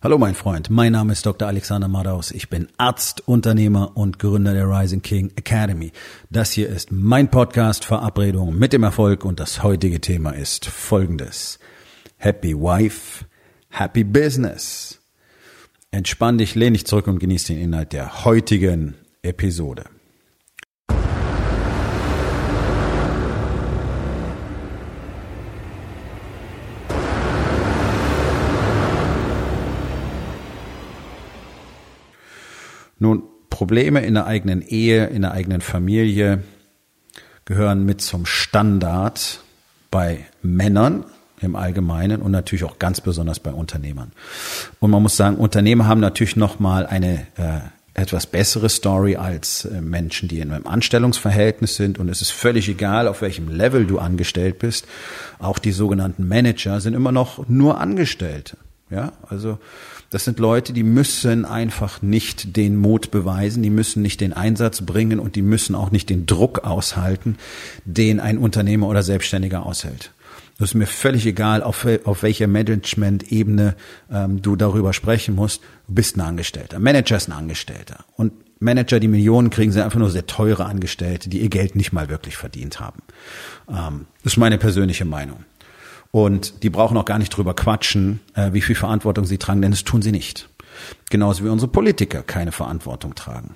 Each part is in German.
Hallo mein Freund, mein Name ist Dr. Alexander Madaus. Ich bin Arzt, Unternehmer und Gründer der Rising King Academy. Das hier ist mein Podcast Verabredung mit dem Erfolg und das heutige Thema ist folgendes. Happy Wife, Happy Business. Entspann dich, lehn dich zurück und genieß den Inhalt der heutigen Episode. Nun, Probleme in der eigenen Ehe, in der eigenen Familie gehören mit zum Standard bei Männern im Allgemeinen und natürlich auch ganz besonders bei Unternehmern. Und man muss sagen, Unternehmer haben natürlich noch mal eine äh, etwas bessere Story als äh, Menschen, die in einem Anstellungsverhältnis sind. Und es ist völlig egal, auf welchem Level du angestellt bist. Auch die sogenannten Manager sind immer noch nur Angestellte. Ja, also das sind Leute, die müssen einfach nicht den Mut beweisen, die müssen nicht den Einsatz bringen und die müssen auch nicht den Druck aushalten, den ein Unternehmer oder Selbstständiger aushält. Das ist mir völlig egal, auf, auf welcher Management-Ebene ähm, du darüber sprechen musst. Du bist ein Angestellter. Manager ist ein Angestellter. Und Manager, die Millionen kriegen, sind einfach nur sehr teure Angestellte, die ihr Geld nicht mal wirklich verdient haben. Ähm, das ist meine persönliche Meinung. Und die brauchen auch gar nicht drüber quatschen, äh, wie viel Verantwortung sie tragen, denn das tun sie nicht. Genauso wie unsere Politiker keine Verantwortung tragen.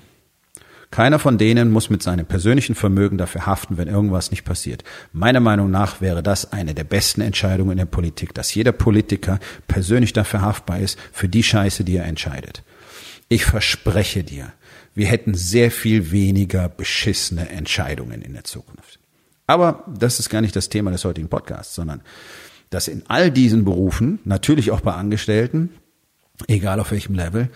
Keiner von denen muss mit seinem persönlichen Vermögen dafür haften, wenn irgendwas nicht passiert. Meiner Meinung nach wäre das eine der besten Entscheidungen in der Politik, dass jeder Politiker persönlich dafür haftbar ist für die Scheiße, die er entscheidet. Ich verspreche dir, wir hätten sehr viel weniger beschissene Entscheidungen in der Zukunft. Aber das ist gar nicht das Thema des heutigen Podcasts, sondern dass in all diesen Berufen, natürlich auch bei Angestellten, egal auf welchem Level,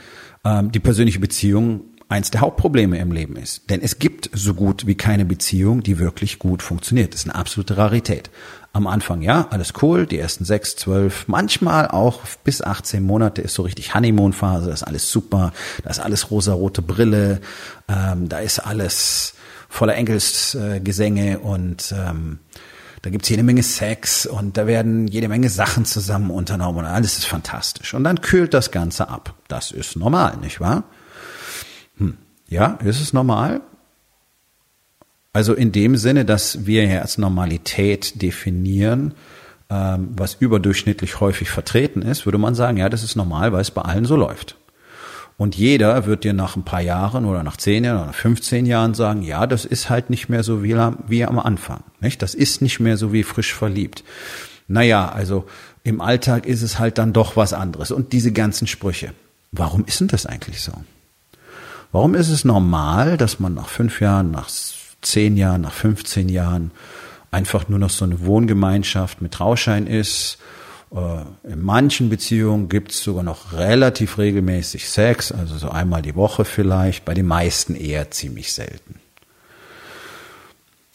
ähm, die persönliche Beziehung eins der Hauptprobleme im Leben ist. Denn es gibt so gut wie keine Beziehung, die wirklich gut funktioniert. Das ist eine absolute Rarität. Am Anfang, ja, alles cool, die ersten sechs, zwölf, manchmal auch bis 18 Monate ist so richtig Honeymoon-Phase, das ist alles super, da ist alles rosarote Brille, ähm, da ist alles voller Engelsgesänge und ähm, da gibt's jede Menge Sex und da werden jede Menge Sachen zusammen unternommen und alles ist fantastisch. Und dann kühlt das Ganze ab. Das ist normal, nicht wahr? Hm. Ja, ist es normal? Also in dem Sinne, dass wir ja als Normalität definieren, ähm, was überdurchschnittlich häufig vertreten ist, würde man sagen, ja, das ist normal, weil es bei allen so läuft. Und jeder wird dir nach ein paar Jahren oder nach zehn Jahren oder 15 Jahren sagen, ja, das ist halt nicht mehr so wie, wie am Anfang. Nicht? Das ist nicht mehr so wie frisch verliebt. Naja, also im Alltag ist es halt dann doch was anderes. Und diese ganzen Sprüche. Warum ist denn das eigentlich so? Warum ist es normal, dass man nach fünf Jahren, nach zehn Jahren, nach 15 Jahren einfach nur noch so eine Wohngemeinschaft mit Trauschein ist in manchen Beziehungen gibt es sogar noch relativ regelmäßig Sex, also so einmal die Woche vielleicht, bei den meisten eher ziemlich selten.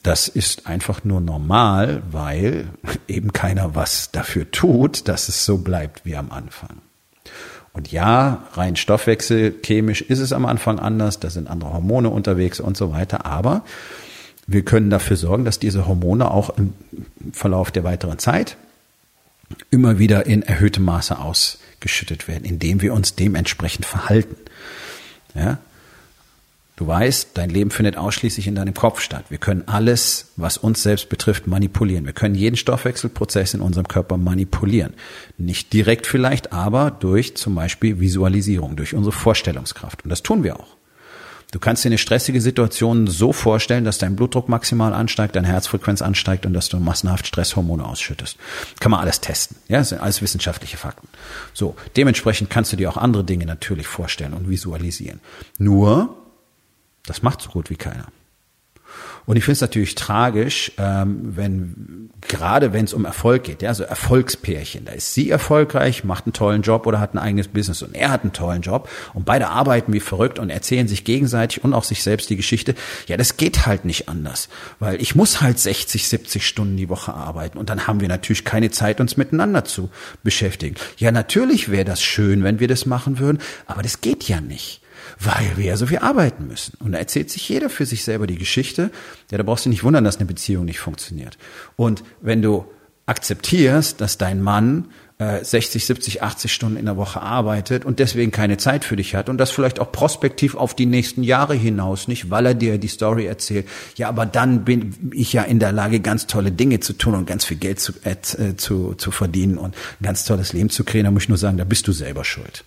Das ist einfach nur normal, weil eben keiner was dafür tut, dass es so bleibt wie am Anfang. Und ja, rein stoffwechselchemisch ist es am Anfang anders, da sind andere Hormone unterwegs und so weiter, aber wir können dafür sorgen, dass diese Hormone auch im Verlauf der weiteren Zeit immer wieder in erhöhtem Maße ausgeschüttet werden, indem wir uns dementsprechend verhalten. Ja? Du weißt, dein Leben findet ausschließlich in deinem Kopf statt. Wir können alles, was uns selbst betrifft, manipulieren. Wir können jeden Stoffwechselprozess in unserem Körper manipulieren. Nicht direkt vielleicht, aber durch zum Beispiel Visualisierung, durch unsere Vorstellungskraft. Und das tun wir auch. Du kannst dir eine stressige Situation so vorstellen, dass dein Blutdruck maximal ansteigt, deine Herzfrequenz ansteigt und dass du massenhaft Stresshormone ausschüttest. Kann man alles testen. Ja, das sind alles wissenschaftliche Fakten. So. Dementsprechend kannst du dir auch andere Dinge natürlich vorstellen und visualisieren. Nur, das macht so gut wie keiner. Und ich finde es natürlich tragisch, ähm, wenn gerade wenn es um Erfolg geht, ja, so Erfolgspärchen, da ist sie erfolgreich, macht einen tollen Job oder hat ein eigenes Business und er hat einen tollen Job und beide arbeiten wie verrückt und erzählen sich gegenseitig und auch sich selbst die Geschichte. Ja, das geht halt nicht anders, weil ich muss halt 60, 70 Stunden die Woche arbeiten und dann haben wir natürlich keine Zeit, uns miteinander zu beschäftigen. Ja, natürlich wäre das schön, wenn wir das machen würden, aber das geht ja nicht weil wir ja so viel arbeiten müssen. Und da erzählt sich jeder für sich selber die Geschichte. Ja, da brauchst du nicht wundern, dass eine Beziehung nicht funktioniert. Und wenn du akzeptierst, dass dein Mann 60, 70, 80 Stunden in der Woche arbeitet und deswegen keine Zeit für dich hat und das vielleicht auch prospektiv auf die nächsten Jahre hinaus nicht, weil er dir die Story erzählt. Ja, aber dann bin ich ja in der Lage, ganz tolle Dinge zu tun und ganz viel Geld zu, äh, zu, zu verdienen und ein ganz tolles Leben zu kreieren. Da muss ich nur sagen, da bist du selber schuld.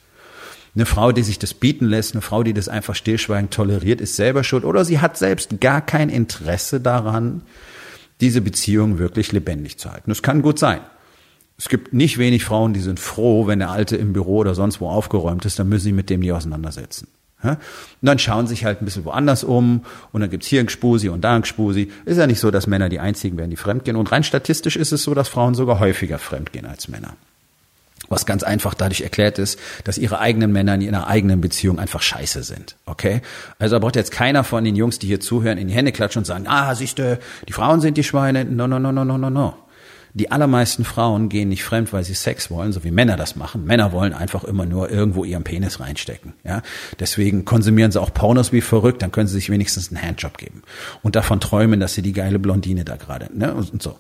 Eine Frau, die sich das bieten lässt, eine Frau, die das einfach stillschweigend toleriert, ist selber schuld oder sie hat selbst gar kein Interesse daran, diese Beziehung wirklich lebendig zu halten. Das kann gut sein. Es gibt nicht wenig Frauen, die sind froh, wenn der Alte im Büro oder sonst wo aufgeräumt ist, dann müssen sie mit dem nie auseinandersetzen. Und dann schauen sich halt ein bisschen woanders um und dann gibt's hier ein Gspusi und da ein Gspusi. Ist ja nicht so, dass Männer die einzigen werden, die fremdgehen. Und rein statistisch ist es so, dass Frauen sogar häufiger fremdgehen als Männer. Was ganz einfach dadurch erklärt ist, dass ihre eigenen Männer in ihrer eigenen Beziehung einfach scheiße sind. Okay? Also da braucht jetzt keiner von den Jungs, die hier zuhören, in die Hände klatschen und sagen, ah, siehst du, die Frauen sind die Schweine. No, no, no, no, no, no, no. Die allermeisten Frauen gehen nicht fremd, weil sie Sex wollen, so wie Männer das machen. Männer wollen einfach immer nur irgendwo ihren Penis reinstecken. Ja, deswegen konsumieren sie auch Pornos wie verrückt. Dann können sie sich wenigstens einen Handjob geben und davon träumen, dass sie die geile Blondine da gerade. Ne? Und so.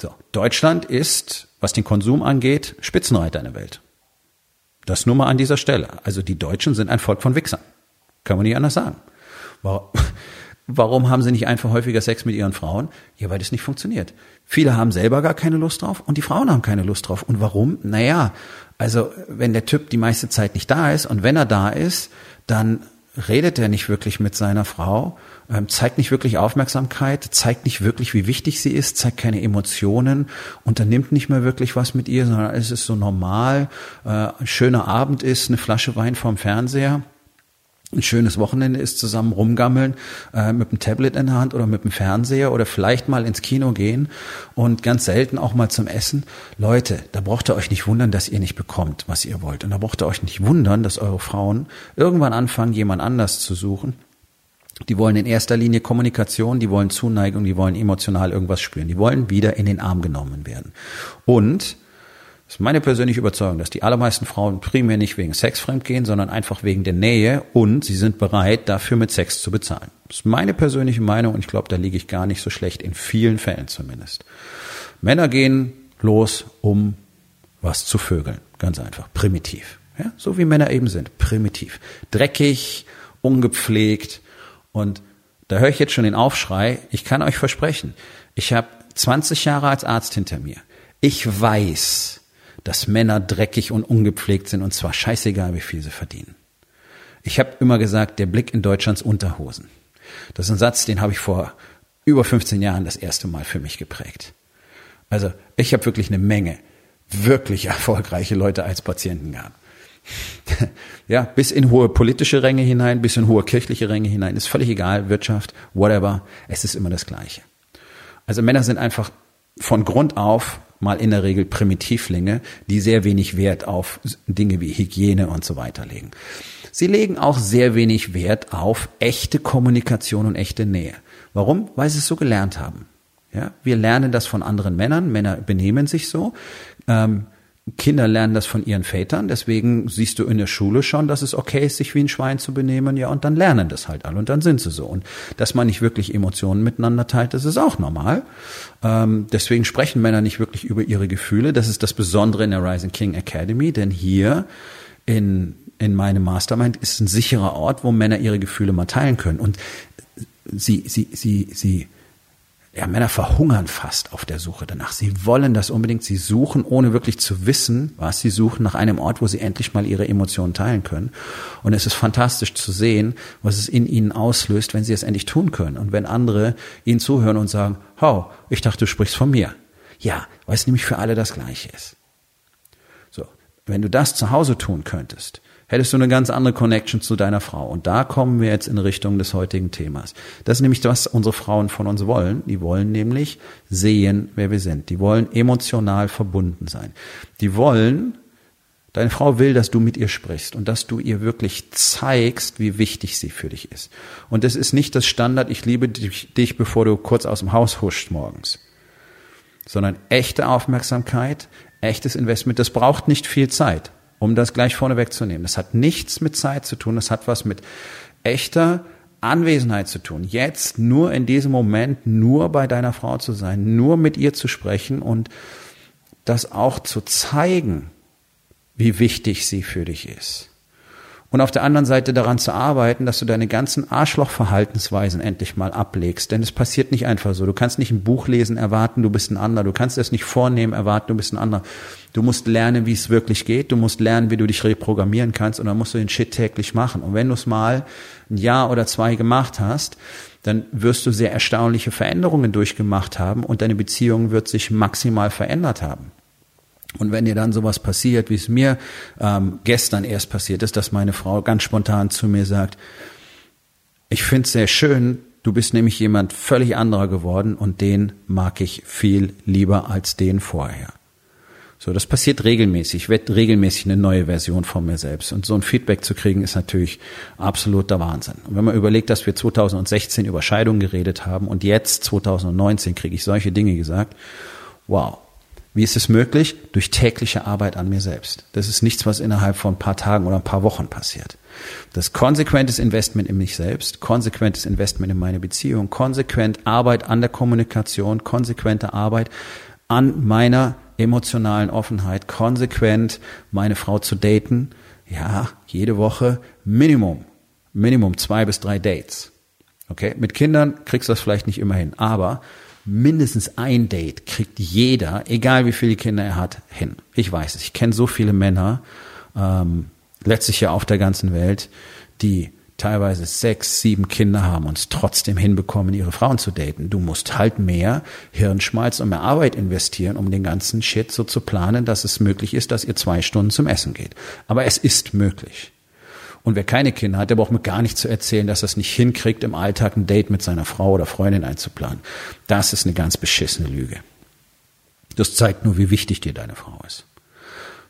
So. Deutschland ist, was den Konsum angeht, Spitzenreiter in der Welt. Das nur mal an dieser Stelle. Also die Deutschen sind ein Volk von Wichsern. Kann man nicht anders sagen. Warum haben sie nicht einfach häufiger Sex mit ihren Frauen? Ja, weil das nicht funktioniert. Viele haben selber gar keine Lust drauf und die Frauen haben keine Lust drauf. Und warum? Naja, also wenn der Typ die meiste Zeit nicht da ist und wenn er da ist, dann redet er nicht wirklich mit seiner Frau, ähm, zeigt nicht wirklich Aufmerksamkeit, zeigt nicht wirklich, wie wichtig sie ist, zeigt keine Emotionen, unternimmt nicht mehr wirklich was mit ihr, sondern es ist so normal, äh, schöner Abend ist, eine Flasche Wein vorm Fernseher ein schönes Wochenende ist, zusammen rumgammeln, äh, mit dem Tablet in der Hand oder mit dem Fernseher oder vielleicht mal ins Kino gehen und ganz selten auch mal zum Essen. Leute, da braucht ihr euch nicht wundern, dass ihr nicht bekommt, was ihr wollt. Und da braucht ihr euch nicht wundern, dass eure Frauen irgendwann anfangen, jemand anders zu suchen. Die wollen in erster Linie Kommunikation, die wollen Zuneigung, die wollen emotional irgendwas spüren. Die wollen wieder in den Arm genommen werden. Und das ist meine persönliche Überzeugung, dass die allermeisten Frauen primär nicht wegen Sex fremdgehen, sondern einfach wegen der Nähe und sie sind bereit, dafür mit Sex zu bezahlen. Das ist meine persönliche Meinung und ich glaube, da liege ich gar nicht so schlecht, in vielen Fällen zumindest. Männer gehen los, um was zu vögeln. Ganz einfach. Primitiv. Ja, so wie Männer eben sind. Primitiv. Dreckig, ungepflegt. Und da höre ich jetzt schon den Aufschrei. Ich kann euch versprechen, ich habe 20 Jahre als Arzt hinter mir. Ich weiß, dass Männer dreckig und ungepflegt sind und zwar scheißegal, wie viel sie verdienen. Ich habe immer gesagt, der Blick in Deutschlands Unterhosen. Das ist ein Satz, den habe ich vor über 15 Jahren das erste Mal für mich geprägt. Also ich habe wirklich eine Menge wirklich erfolgreiche Leute als Patienten gehabt. ja, bis in hohe politische Ränge hinein, bis in hohe kirchliche Ränge hinein, ist völlig egal, Wirtschaft, whatever, es ist immer das Gleiche. Also Männer sind einfach von Grund auf mal in der Regel Primitivlinge, die sehr wenig Wert auf Dinge wie Hygiene und so weiter legen. Sie legen auch sehr wenig Wert auf echte Kommunikation und echte Nähe. Warum? Weil sie es so gelernt haben. Ja, wir lernen das von anderen Männern. Männer benehmen sich so. Ähm, Kinder lernen das von ihren Vätern, deswegen siehst du in der Schule schon, dass es okay ist, sich wie ein Schwein zu benehmen, ja, und dann lernen das halt alle und dann sind sie so. Und dass man nicht wirklich Emotionen miteinander teilt, das ist auch normal. Ähm, deswegen sprechen Männer nicht wirklich über ihre Gefühle. Das ist das Besondere in der Rising King Academy, denn hier in, in meinem Mastermind ist ein sicherer Ort, wo Männer ihre Gefühle mal teilen können. Und sie, sie, sie, sie, ja, Männer verhungern fast auf der Suche danach. Sie wollen das unbedingt. Sie suchen, ohne wirklich zu wissen, was sie suchen, nach einem Ort, wo sie endlich mal ihre Emotionen teilen können. Und es ist fantastisch zu sehen, was es in ihnen auslöst, wenn sie es endlich tun können. Und wenn andere ihnen zuhören und sagen, hau, ich dachte, du sprichst von mir. Ja, weil es nämlich für alle das Gleiche ist. So. Wenn du das zu Hause tun könntest, hättest du eine ganz andere Connection zu deiner Frau. Und da kommen wir jetzt in Richtung des heutigen Themas. Das ist nämlich was unsere Frauen von uns wollen. Die wollen nämlich sehen, wer wir sind. Die wollen emotional verbunden sein. Die wollen, deine Frau will, dass du mit ihr sprichst und dass du ihr wirklich zeigst, wie wichtig sie für dich ist. Und das ist nicht das Standard, ich liebe dich, dich bevor du kurz aus dem Haus huscht morgens. Sondern echte Aufmerksamkeit, echtes Investment, das braucht nicht viel Zeit um das gleich vorne wegzunehmen. Das hat nichts mit Zeit zu tun, das hat was mit echter Anwesenheit zu tun. Jetzt nur in diesem Moment nur bei deiner Frau zu sein, nur mit ihr zu sprechen und das auch zu zeigen, wie wichtig sie für dich ist und auf der anderen Seite daran zu arbeiten, dass du deine ganzen Arschlochverhaltensweisen endlich mal ablegst. Denn es passiert nicht einfach so. Du kannst nicht ein Buch lesen, erwarten, du bist ein anderer. Du kannst es nicht vornehmen, erwarten, du bist ein anderer. Du musst lernen, wie es wirklich geht. Du musst lernen, wie du dich reprogrammieren kannst. Und dann musst du den Shit täglich machen. Und wenn du es mal ein Jahr oder zwei gemacht hast, dann wirst du sehr erstaunliche Veränderungen durchgemacht haben und deine Beziehung wird sich maximal verändert haben. Und wenn dir dann sowas passiert, wie es mir ähm, gestern erst passiert ist, dass meine Frau ganz spontan zu mir sagt, ich finde es sehr schön, du bist nämlich jemand völlig anderer geworden und den mag ich viel lieber als den vorher. So, das passiert regelmäßig. Ich werde regelmäßig eine neue Version von mir selbst. Und so ein Feedback zu kriegen, ist natürlich absoluter Wahnsinn. Und wenn man überlegt, dass wir 2016 über Scheidung geredet haben und jetzt 2019 kriege ich solche Dinge gesagt, wow. Wie ist es möglich? Durch tägliche Arbeit an mir selbst. Das ist nichts, was innerhalb von ein paar Tagen oder ein paar Wochen passiert. Das konsequentes Investment in mich selbst, konsequentes Investment in meine Beziehung, konsequent Arbeit an der Kommunikation, konsequente Arbeit an meiner emotionalen Offenheit, konsequent meine Frau zu daten. Ja, jede Woche Minimum, Minimum zwei bis drei Dates. Okay, mit Kindern kriegst du das vielleicht nicht immer hin, aber mindestens ein Date kriegt jeder, egal wie viele Kinder er hat, hin. Ich weiß es. Ich kenne so viele Männer, ähm, letztlich ja auf der ganzen Welt, die teilweise sechs, sieben Kinder haben und es trotzdem hinbekommen, ihre Frauen zu daten. Du musst halt mehr Hirnschmalz und mehr Arbeit investieren, um den ganzen Shit so zu planen, dass es möglich ist, dass ihr zwei Stunden zum Essen geht. Aber es ist möglich. Und wer keine Kinder hat, der braucht mir gar nicht zu erzählen, dass er es nicht hinkriegt, im Alltag ein Date mit seiner Frau oder Freundin einzuplanen. Das ist eine ganz beschissene Lüge. Das zeigt nur, wie wichtig dir deine Frau ist.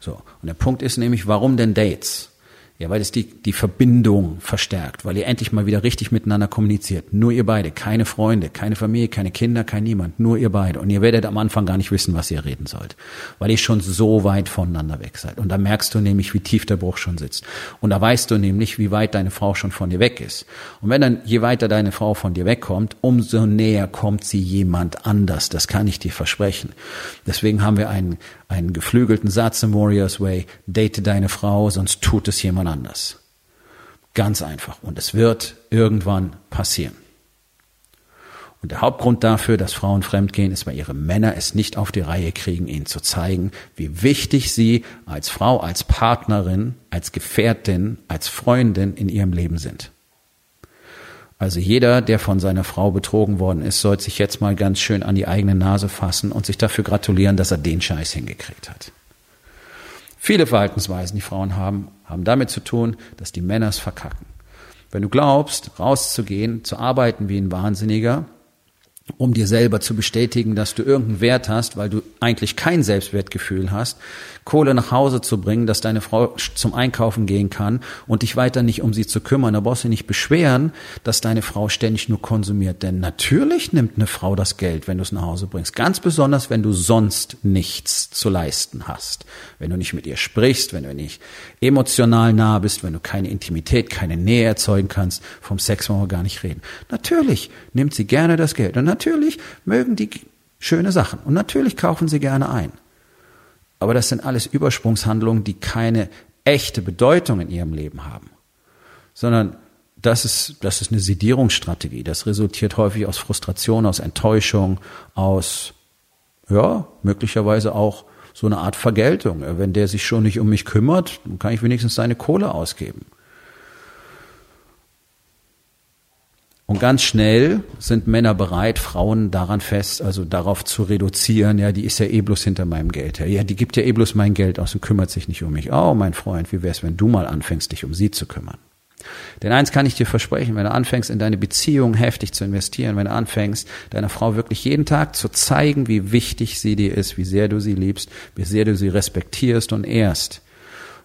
So. Und der Punkt ist nämlich, warum denn Dates? Ja, weil es die, die Verbindung verstärkt, weil ihr endlich mal wieder richtig miteinander kommuniziert. Nur ihr beide, keine Freunde, keine Familie, keine Kinder, kein niemand, nur ihr beide. Und ihr werdet am Anfang gar nicht wissen, was ihr reden sollt, weil ihr schon so weit voneinander weg seid. Und da merkst du nämlich, wie tief der Bruch schon sitzt. Und da weißt du nämlich, wie weit deine Frau schon von dir weg ist. Und wenn dann, je weiter deine Frau von dir wegkommt, umso näher kommt sie jemand anders. Das kann ich dir versprechen. Deswegen haben wir einen, einen geflügelten Satz im Warriors Way, date deine Frau, sonst tut es jemand anders. Ganz einfach. Und es wird irgendwann passieren. Und der Hauptgrund dafür, dass Frauen fremdgehen, ist, weil ihre Männer es nicht auf die Reihe kriegen, ihnen zu zeigen, wie wichtig sie als Frau, als Partnerin, als Gefährtin, als Freundin in ihrem Leben sind. Also jeder, der von seiner Frau betrogen worden ist, sollte sich jetzt mal ganz schön an die eigene Nase fassen und sich dafür gratulieren, dass er den Scheiß hingekriegt hat. Viele Verhaltensweisen, die Frauen haben, haben damit zu tun, dass die Männer es verkacken. Wenn du glaubst, rauszugehen, zu arbeiten wie ein Wahnsinniger, um dir selber zu bestätigen, dass du irgendeinen Wert hast, weil du eigentlich kein Selbstwertgefühl hast, Kohle nach Hause zu bringen, dass deine Frau zum Einkaufen gehen kann und dich weiter nicht um sie zu kümmern. Da brauchst du nicht beschweren, dass deine Frau ständig nur konsumiert. Denn natürlich nimmt eine Frau das Geld, wenn du es nach Hause bringst. Ganz besonders, wenn du sonst nichts zu leisten hast. Wenn du nicht mit ihr sprichst, wenn du nicht emotional nah bist, wenn du keine Intimität, keine Nähe erzeugen kannst, vom Sex wollen wir gar nicht reden. Natürlich nimmt sie gerne das Geld. Und natürlich mögen die schöne Sachen. Und natürlich kaufen sie gerne ein. Aber das sind alles Übersprungshandlungen, die keine echte Bedeutung in ihrem Leben haben, sondern das ist, das ist eine Sedierungsstrategie. Das resultiert häufig aus Frustration, aus Enttäuschung, aus, ja, möglicherweise auch so eine Art Vergeltung. Wenn der sich schon nicht um mich kümmert, dann kann ich wenigstens seine Kohle ausgeben. Und ganz schnell sind Männer bereit, Frauen daran fest, also darauf zu reduzieren, ja, die ist ja eh bloß hinter meinem Geld her. Ja, die gibt ja eh bloß mein Geld aus und kümmert sich nicht um mich. Oh, mein Freund, wie wär's, wenn du mal anfängst, dich um sie zu kümmern? Denn eins kann ich dir versprechen, wenn du anfängst, in deine Beziehung heftig zu investieren, wenn du anfängst, deiner Frau wirklich jeden Tag zu zeigen, wie wichtig sie dir ist, wie sehr du sie liebst, wie sehr du sie respektierst und ehrst,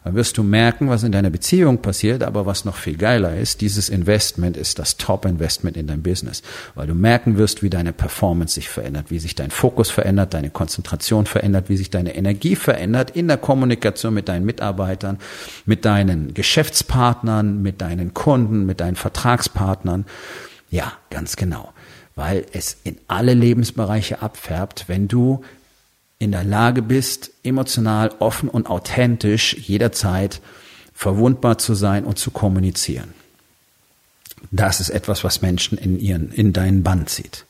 dann wirst du merken, was in deiner Beziehung passiert, aber was noch viel geiler ist, dieses Investment ist das Top-Investment in dein Business, weil du merken wirst, wie deine Performance sich verändert, wie sich dein Fokus verändert, deine Konzentration verändert, wie sich deine Energie verändert in der Kommunikation mit deinen Mitarbeitern, mit deinen Geschäftspartnern, mit deinen Kunden, mit deinen Vertragspartnern. Ja, ganz genau, weil es in alle Lebensbereiche abfärbt, wenn du in der Lage bist, emotional offen und authentisch jederzeit verwundbar zu sein und zu kommunizieren. Das ist etwas, was Menschen in ihren, in deinen Band zieht.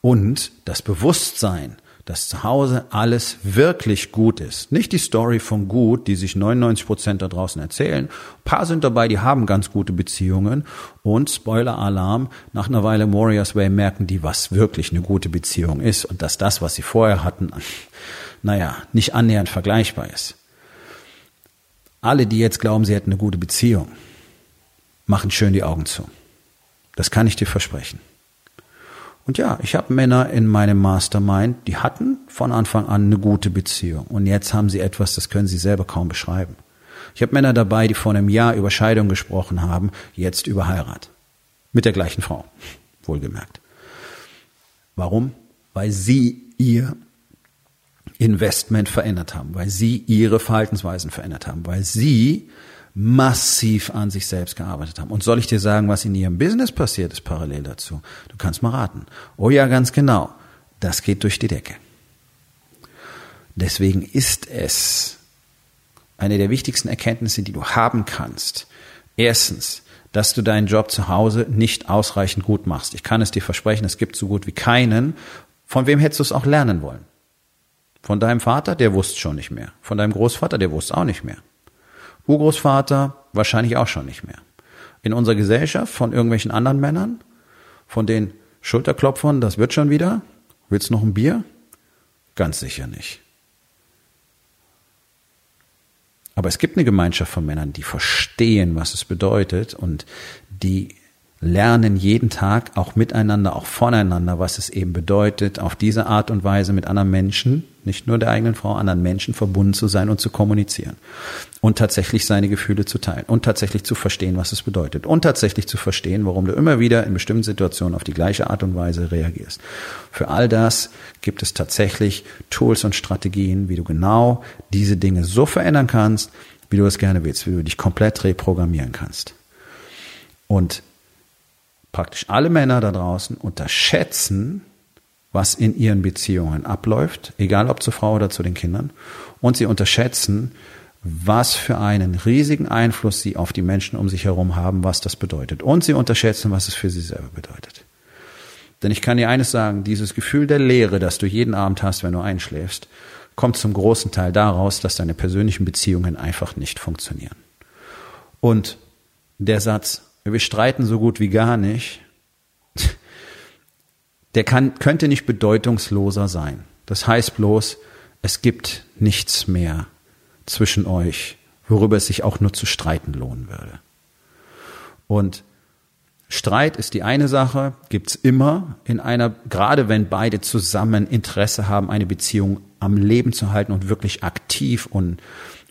Und das Bewusstsein, dass zu Hause alles wirklich gut ist. Nicht die Story von gut, die sich 99 Prozent da draußen erzählen. Ein paar sind dabei, die haben ganz gute Beziehungen. Und Spoiler-Alarm, nach einer Weile Warriors Way merken die, was wirklich eine gute Beziehung ist und dass das, was sie vorher hatten, naja, nicht annähernd vergleichbar ist. Alle, die jetzt glauben, sie hätten eine gute Beziehung, machen schön die Augen zu. Das kann ich dir versprechen. Und ja, ich habe Männer in meinem Mastermind, die hatten von Anfang an eine gute Beziehung. Und jetzt haben sie etwas, das können sie selber kaum beschreiben. Ich habe Männer dabei, die vor einem Jahr über Scheidung gesprochen haben, jetzt über Heirat. Mit der gleichen Frau, wohlgemerkt. Warum? Weil sie ihr Investment verändert haben, weil sie ihre Verhaltensweisen verändert haben, weil sie massiv an sich selbst gearbeitet haben. Und soll ich dir sagen, was in ihrem Business passiert ist parallel dazu? Du kannst mal raten. Oh ja, ganz genau. Das geht durch die Decke. Deswegen ist es eine der wichtigsten Erkenntnisse, die du haben kannst. Erstens, dass du deinen Job zu Hause nicht ausreichend gut machst. Ich kann es dir versprechen, es gibt so gut wie keinen. Von wem hättest du es auch lernen wollen? Von deinem Vater, der wusste schon nicht mehr. Von deinem Großvater, der wusste auch nicht mehr. Urgroßvater wahrscheinlich auch schon nicht mehr. In unserer Gesellschaft von irgendwelchen anderen Männern, von den Schulterklopfern, das wird schon wieder. Willst du noch ein Bier? Ganz sicher nicht. Aber es gibt eine Gemeinschaft von Männern, die verstehen, was es bedeutet und die lernen jeden Tag auch miteinander, auch voneinander, was es eben bedeutet, auf diese Art und Weise mit anderen Menschen, nicht nur der eigenen Frau, anderen Menschen verbunden zu sein und zu kommunizieren. Und tatsächlich seine Gefühle zu teilen und tatsächlich zu verstehen, was es bedeutet. Und tatsächlich zu verstehen, warum du immer wieder in bestimmten Situationen auf die gleiche Art und Weise reagierst. Für all das gibt es tatsächlich Tools und Strategien, wie du genau diese Dinge so verändern kannst, wie du es gerne willst, wie du dich komplett reprogrammieren kannst. Und praktisch alle Männer da draußen unterschätzen, was in ihren Beziehungen abläuft, egal ob zur Frau oder zu den Kindern, und sie unterschätzen, was für einen riesigen Einfluss sie auf die Menschen um sich herum haben, was das bedeutet. Und sie unterschätzen, was es für sie selber bedeutet. Denn ich kann dir eines sagen, dieses Gefühl der Leere, das du jeden Abend hast, wenn du einschläfst, kommt zum großen Teil daraus, dass deine persönlichen Beziehungen einfach nicht funktionieren. Und der Satz, wir streiten so gut wie gar nicht, der kann, könnte nicht bedeutungsloser sein. Das heißt bloß, es gibt nichts mehr zwischen euch, worüber es sich auch nur zu streiten lohnen würde. Und Streit ist die eine Sache, gibt's immer in einer, gerade wenn beide zusammen Interesse haben, eine Beziehung am Leben zu halten und wirklich aktiv und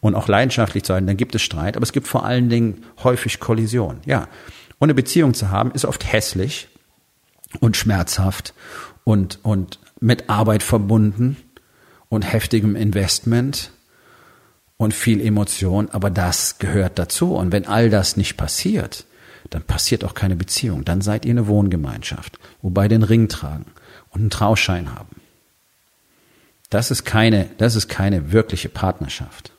und auch leidenschaftlich zu sein, dann gibt es Streit, aber es gibt vor allen Dingen häufig Kollision. Ja, und eine Beziehung zu haben ist oft hässlich und schmerzhaft und, und mit Arbeit verbunden und heftigem Investment und viel Emotion, aber das gehört dazu. Und wenn all das nicht passiert, dann passiert auch keine Beziehung. Dann seid ihr eine Wohngemeinschaft, wobei den Ring tragen und einen Trauschein haben. Das ist keine, das ist keine wirkliche Partnerschaft.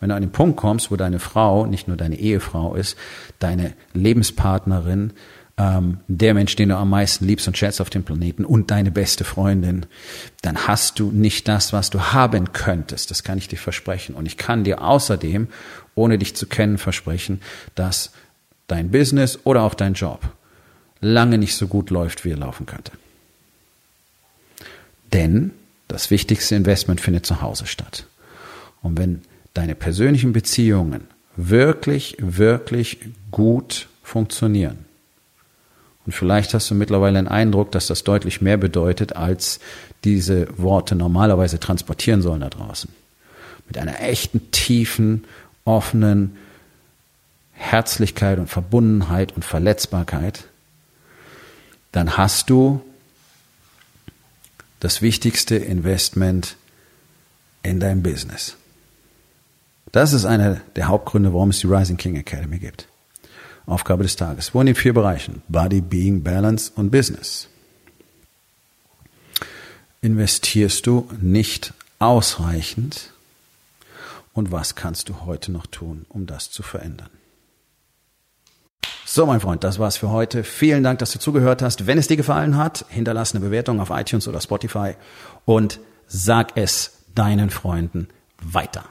Wenn du an den Punkt kommst, wo deine Frau nicht nur deine Ehefrau ist, deine Lebenspartnerin, ähm, der Mensch, den du am meisten liebst und schätzt auf dem Planeten und deine beste Freundin, dann hast du nicht das, was du haben könntest. Das kann ich dir versprechen. Und ich kann dir außerdem, ohne dich zu kennen, versprechen, dass dein Business oder auch dein Job lange nicht so gut läuft, wie er laufen könnte. Denn das wichtigste Investment findet zu Hause statt. Und wenn deine persönlichen Beziehungen wirklich, wirklich gut funktionieren. Und vielleicht hast du mittlerweile den Eindruck, dass das deutlich mehr bedeutet, als diese Worte normalerweise transportieren sollen da draußen. Mit einer echten, tiefen, offenen Herzlichkeit und Verbundenheit und Verletzbarkeit, dann hast du das wichtigste Investment in dein Business. Das ist einer der Hauptgründe, warum es die Rising King Academy gibt. Aufgabe des Tages. Wo in den vier Bereichen? Body, Being, Balance und Business. investierst du nicht ausreichend? Und was kannst du heute noch tun, um das zu verändern? So, mein Freund, das war's für heute. Vielen Dank, dass du zugehört hast. Wenn es dir gefallen hat, hinterlass eine Bewertung auf iTunes oder Spotify und sag es deinen Freunden weiter.